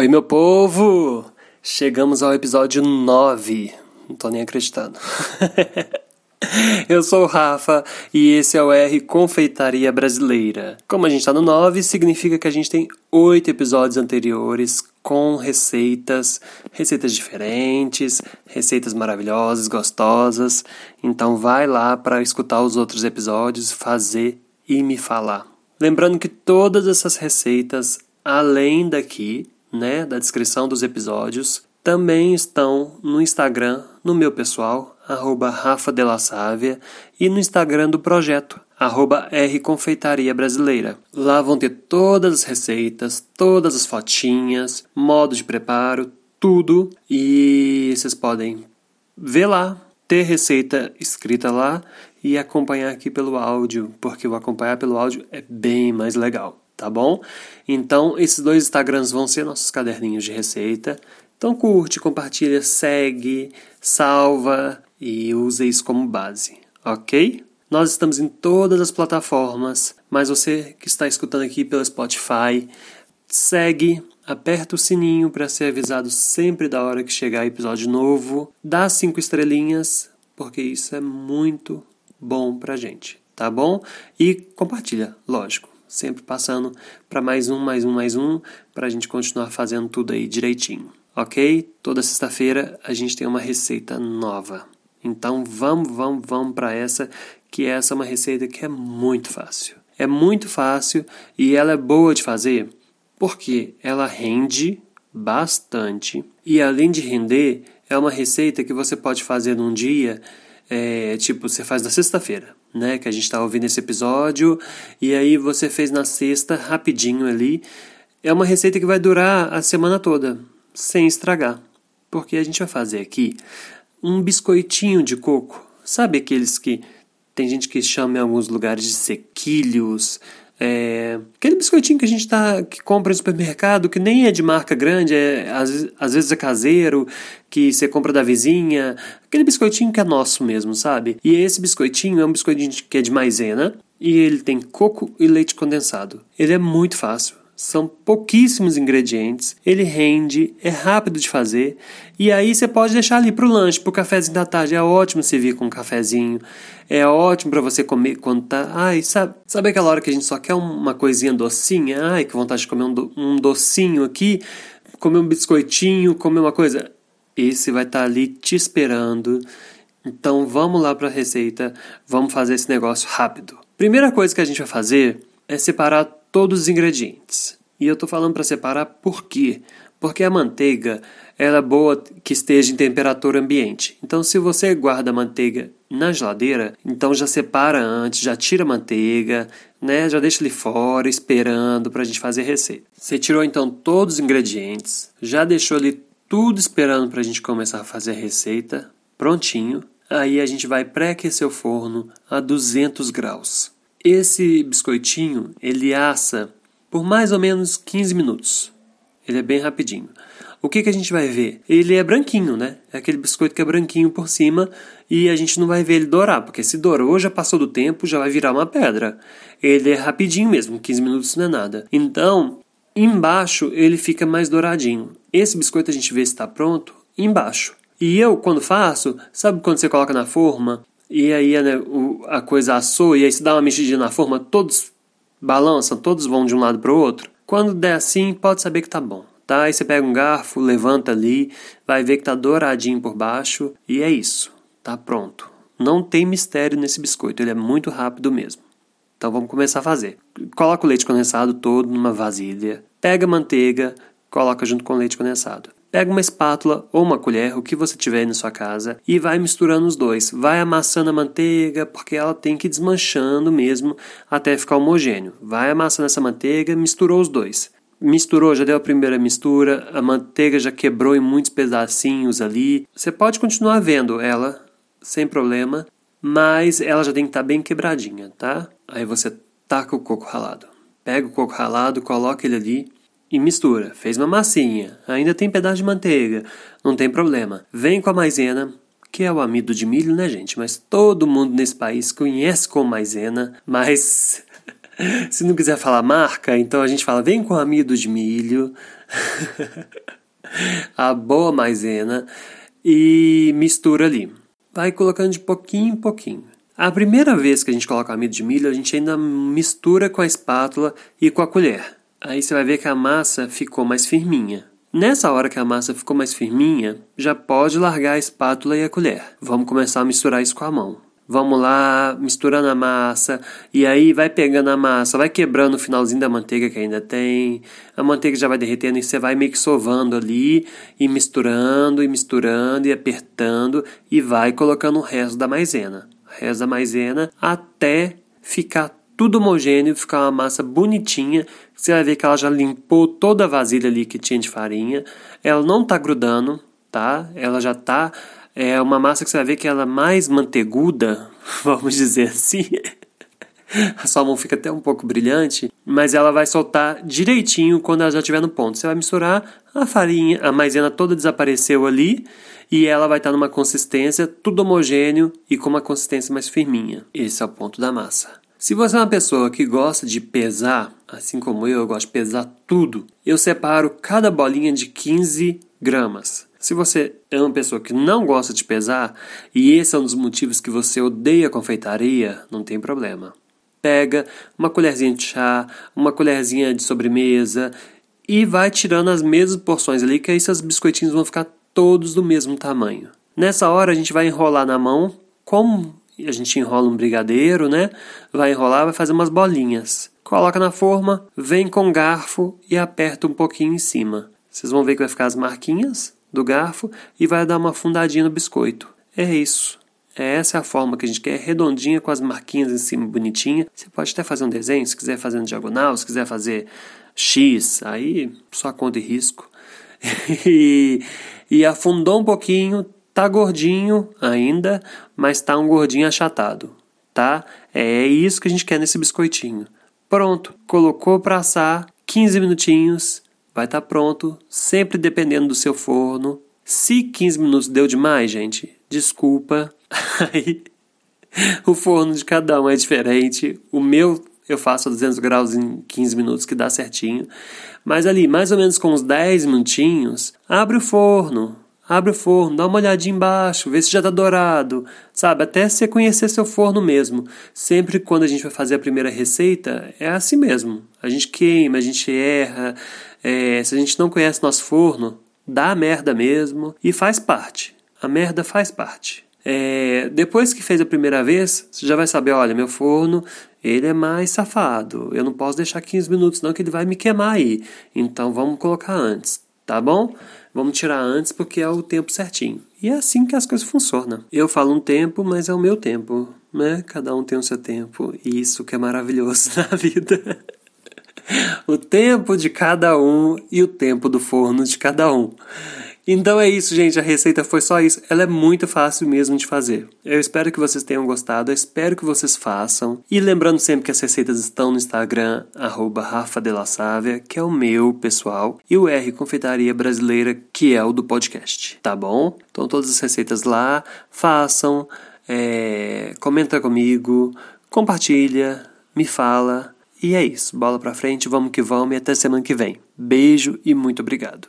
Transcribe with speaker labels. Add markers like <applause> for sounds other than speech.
Speaker 1: Oi, meu povo! Chegamos ao episódio 9. Não tô nem acreditando. <laughs> Eu sou o Rafa e esse é o R Confeitaria Brasileira. Como a gente tá no 9, significa que a gente tem 8 episódios anteriores com receitas, receitas diferentes, receitas maravilhosas, gostosas. Então vai lá para escutar os outros episódios, fazer e me falar. Lembrando que todas essas receitas, além daqui, né, da descrição dos episódios, também estão no Instagram, no meu pessoal, arroba Rafa de la Sávia, e no Instagram do projeto, arroba R Confeitaria Brasileira. Lá vão ter todas as receitas, todas as fotinhas, modo de preparo, tudo, e vocês podem ver lá, ter receita escrita lá e acompanhar aqui pelo áudio, porque o acompanhar pelo áudio é bem mais legal tá bom? Então, esses dois Instagrams vão ser nossos caderninhos de receita. Então, curte, compartilha, segue, salva e usa isso como base, ok? Nós estamos em todas as plataformas, mas você que está escutando aqui pelo Spotify, segue, aperta o sininho para ser avisado sempre da hora que chegar episódio novo, dá cinco estrelinhas, porque isso é muito bom pra gente, tá bom? E compartilha, lógico sempre passando para mais um, mais um, mais um, para a gente continuar fazendo tudo aí direitinho, ok? Toda sexta-feira a gente tem uma receita nova. Então vamos, vamos, vamos para essa, que essa é uma receita que é muito fácil. É muito fácil e ela é boa de fazer porque ela rende bastante e além de render, é uma receita que você pode fazer num dia, é, tipo, você faz na sexta-feira né? Que a gente está ouvindo esse episódio e aí você fez na sexta rapidinho ali. É uma receita que vai durar a semana toda, sem estragar. Porque a gente vai fazer aqui um biscoitinho de coco. Sabe aqueles que tem gente que chama em alguns lugares de sequilhos, é, aquele biscoitinho que a gente tá, que compra no supermercado, que nem é de marca grande, é, às, às vezes é caseiro, que você compra da vizinha, aquele biscoitinho que é nosso mesmo, sabe? E esse biscoitinho é um biscoitinho que é de maisena e ele tem coco e leite condensado. Ele é muito fácil. São pouquíssimos ingredientes, ele rende, é rápido de fazer e aí você pode deixar ali para o lanche, para o cafezinho da tarde. É ótimo servir com um cafezinho, é ótimo para você comer quando tá. Ai, sabe, sabe aquela hora que a gente só quer uma coisinha docinha? Ai, que vontade de comer um, do, um docinho aqui, comer um biscoitinho, comer uma coisa. Esse vai estar tá ali te esperando. Então vamos lá para a receita, vamos fazer esse negócio rápido. Primeira coisa que a gente vai fazer é separar todos os ingredientes. E eu estou falando para separar por quê? Porque a manteiga ela é boa que esteja em temperatura ambiente. Então, se você guarda a manteiga na geladeira, então já separa antes, já tira a manteiga, né? Já deixa ele fora esperando para a gente fazer a receita. Você tirou então todos os ingredientes, já deixou ali tudo esperando para a gente começar a fazer a receita, prontinho. Aí a gente vai pré-aquecer o forno a 200 graus. Esse biscoitinho, ele assa por mais ou menos 15 minutos. Ele é bem rapidinho. O que, que a gente vai ver? Ele é branquinho, né? É aquele biscoito que é branquinho por cima e a gente não vai ver ele dourar, porque se dourou, já passou do tempo, já vai virar uma pedra. Ele é rapidinho mesmo, 15 minutos não é nada. Então, embaixo ele fica mais douradinho. Esse biscoito a gente vê se está pronto embaixo. E eu, quando faço, sabe quando você coloca na forma e aí né, a coisa assou, e aí se dá uma mexidinha na forma, todos balançam, todos vão de um lado para o outro. Quando der assim, pode saber que tá bom. Tá? Aí você pega um garfo, levanta ali, vai ver que tá douradinho por baixo, e é isso. Tá pronto. Não tem mistério nesse biscoito, ele é muito rápido mesmo. Então vamos começar a fazer. Coloca o leite condensado todo numa vasilha, pega a manteiga, coloca junto com o leite condensado. Pega uma espátula ou uma colher, o que você tiver na sua casa, e vai misturando os dois. Vai amassando a manteiga, porque ela tem que ir desmanchando mesmo até ficar homogêneo. Vai amassando essa manteiga, misturou os dois. Misturou, já deu a primeira mistura, a manteiga já quebrou em muitos pedacinhos ali. Você pode continuar vendo ela sem problema, mas ela já tem que estar tá bem quebradinha, tá? Aí você taca o coco ralado. Pega o coco ralado, coloca ele ali e mistura. Fez uma massinha, ainda tem pedaço de manteiga, não tem problema. Vem com a maisena, que é o amido de milho, né, gente? Mas todo mundo nesse país conhece com maisena, mas <laughs> se não quiser falar marca, então a gente fala vem com amido de milho. <laughs> a boa maisena e mistura ali. Vai colocando de pouquinho em pouquinho. A primeira vez que a gente coloca amido de milho, a gente ainda mistura com a espátula e com a colher. Aí você vai ver que a massa ficou mais firminha. Nessa hora que a massa ficou mais firminha, já pode largar a espátula e a colher. Vamos começar a misturar isso com a mão. Vamos lá, misturando a massa, e aí vai pegando a massa, vai quebrando o finalzinho da manteiga que ainda tem. A manteiga já vai derretendo e você vai meio que sovando ali, e misturando, e misturando, e apertando, e vai colocando o resto da maisena. O resto da maisena até ficar tudo homogêneo, ficar uma massa bonitinha. Você vai ver que ela já limpou toda a vasilha ali que tinha de farinha. Ela não tá grudando, tá? Ela já tá é uma massa que você vai ver que ela é mais manteiguda, <laughs> vamos dizer assim. <laughs> A sua mão fica até um pouco brilhante, mas ela vai soltar direitinho quando ela já estiver no ponto. Você vai misturar a farinha, a maisena toda desapareceu ali e ela vai estar numa consistência tudo homogêneo e com uma consistência mais firminha. Esse é o ponto da massa. Se você é uma pessoa que gosta de pesar, assim como eu, eu gosto de pesar tudo, eu separo cada bolinha de 15 gramas. Se você é uma pessoa que não gosta de pesar e esse é um dos motivos que você odeia confeitaria, não tem problema. Pega uma colherzinha de chá, uma colherzinha de sobremesa e vai tirando as mesmas porções ali, que aí seus biscoitinhos vão ficar todos do mesmo tamanho. Nessa hora a gente vai enrolar na mão como a gente enrola um brigadeiro, né? Vai enrolar, vai fazer umas bolinhas. Coloca na forma, vem com garfo e aperta um pouquinho em cima. Vocês vão ver que vai ficar as marquinhas do garfo e vai dar uma fundadinha no biscoito. É isso. É essa é a forma que a gente quer, redondinha com as marquinhas em cima bonitinha. Você pode até fazer um desenho, se quiser fazer no diagonal, se quiser fazer X, aí só conta e risco. <laughs> e, e afundou um pouquinho, Tá gordinho ainda, mas tá um gordinho achatado, tá? É isso que a gente quer nesse biscoitinho. Pronto, colocou para assar, 15 minutinhos, vai estar tá pronto, sempre dependendo do seu forno. Se 15 minutos deu demais, gente, desculpa. <laughs> Aí o forno de cada um é diferente. O meu eu faço a 200 graus em 15 minutos que dá certinho. Mas ali, mais ou menos com uns 10 minutinhos, abre o forno, abre o forno, dá uma olhadinha embaixo, vê se já está dourado, sabe? Até você conhecer seu forno mesmo. Sempre quando a gente vai fazer a primeira receita, é assim mesmo. A gente queima, a gente erra. É, se a gente não conhece nosso forno, dá merda mesmo e faz parte. A merda faz parte. É, depois que fez a primeira vez, você já vai saber, olha, meu forno, ele é mais safado. Eu não posso deixar 15 minutos não que ele vai me queimar aí. Então vamos colocar antes, tá bom? Vamos tirar antes porque é o tempo certinho. E é assim que as coisas funcionam. Eu falo um tempo, mas é o meu tempo, né? Cada um tem o seu tempo. E isso que é maravilhoso <laughs> na vida. o tempo de cada um e o tempo do forno de cada um. Então é isso, gente. A receita foi só isso. Ela é muito fácil mesmo de fazer. Eu espero que vocês tenham gostado. Eu espero que vocês façam. E lembrando sempre que as receitas estão no Instagram, @rafa_de_la_savia, que é o meu pessoal, e o R Confeitaria Brasileira, que é o do podcast. Tá bom? Então todas as receitas lá. Façam. É, comenta comigo. Compartilha. Me fala. E é isso. Bola pra frente. Vamos que vamos. E até semana que vem. Beijo e muito obrigado.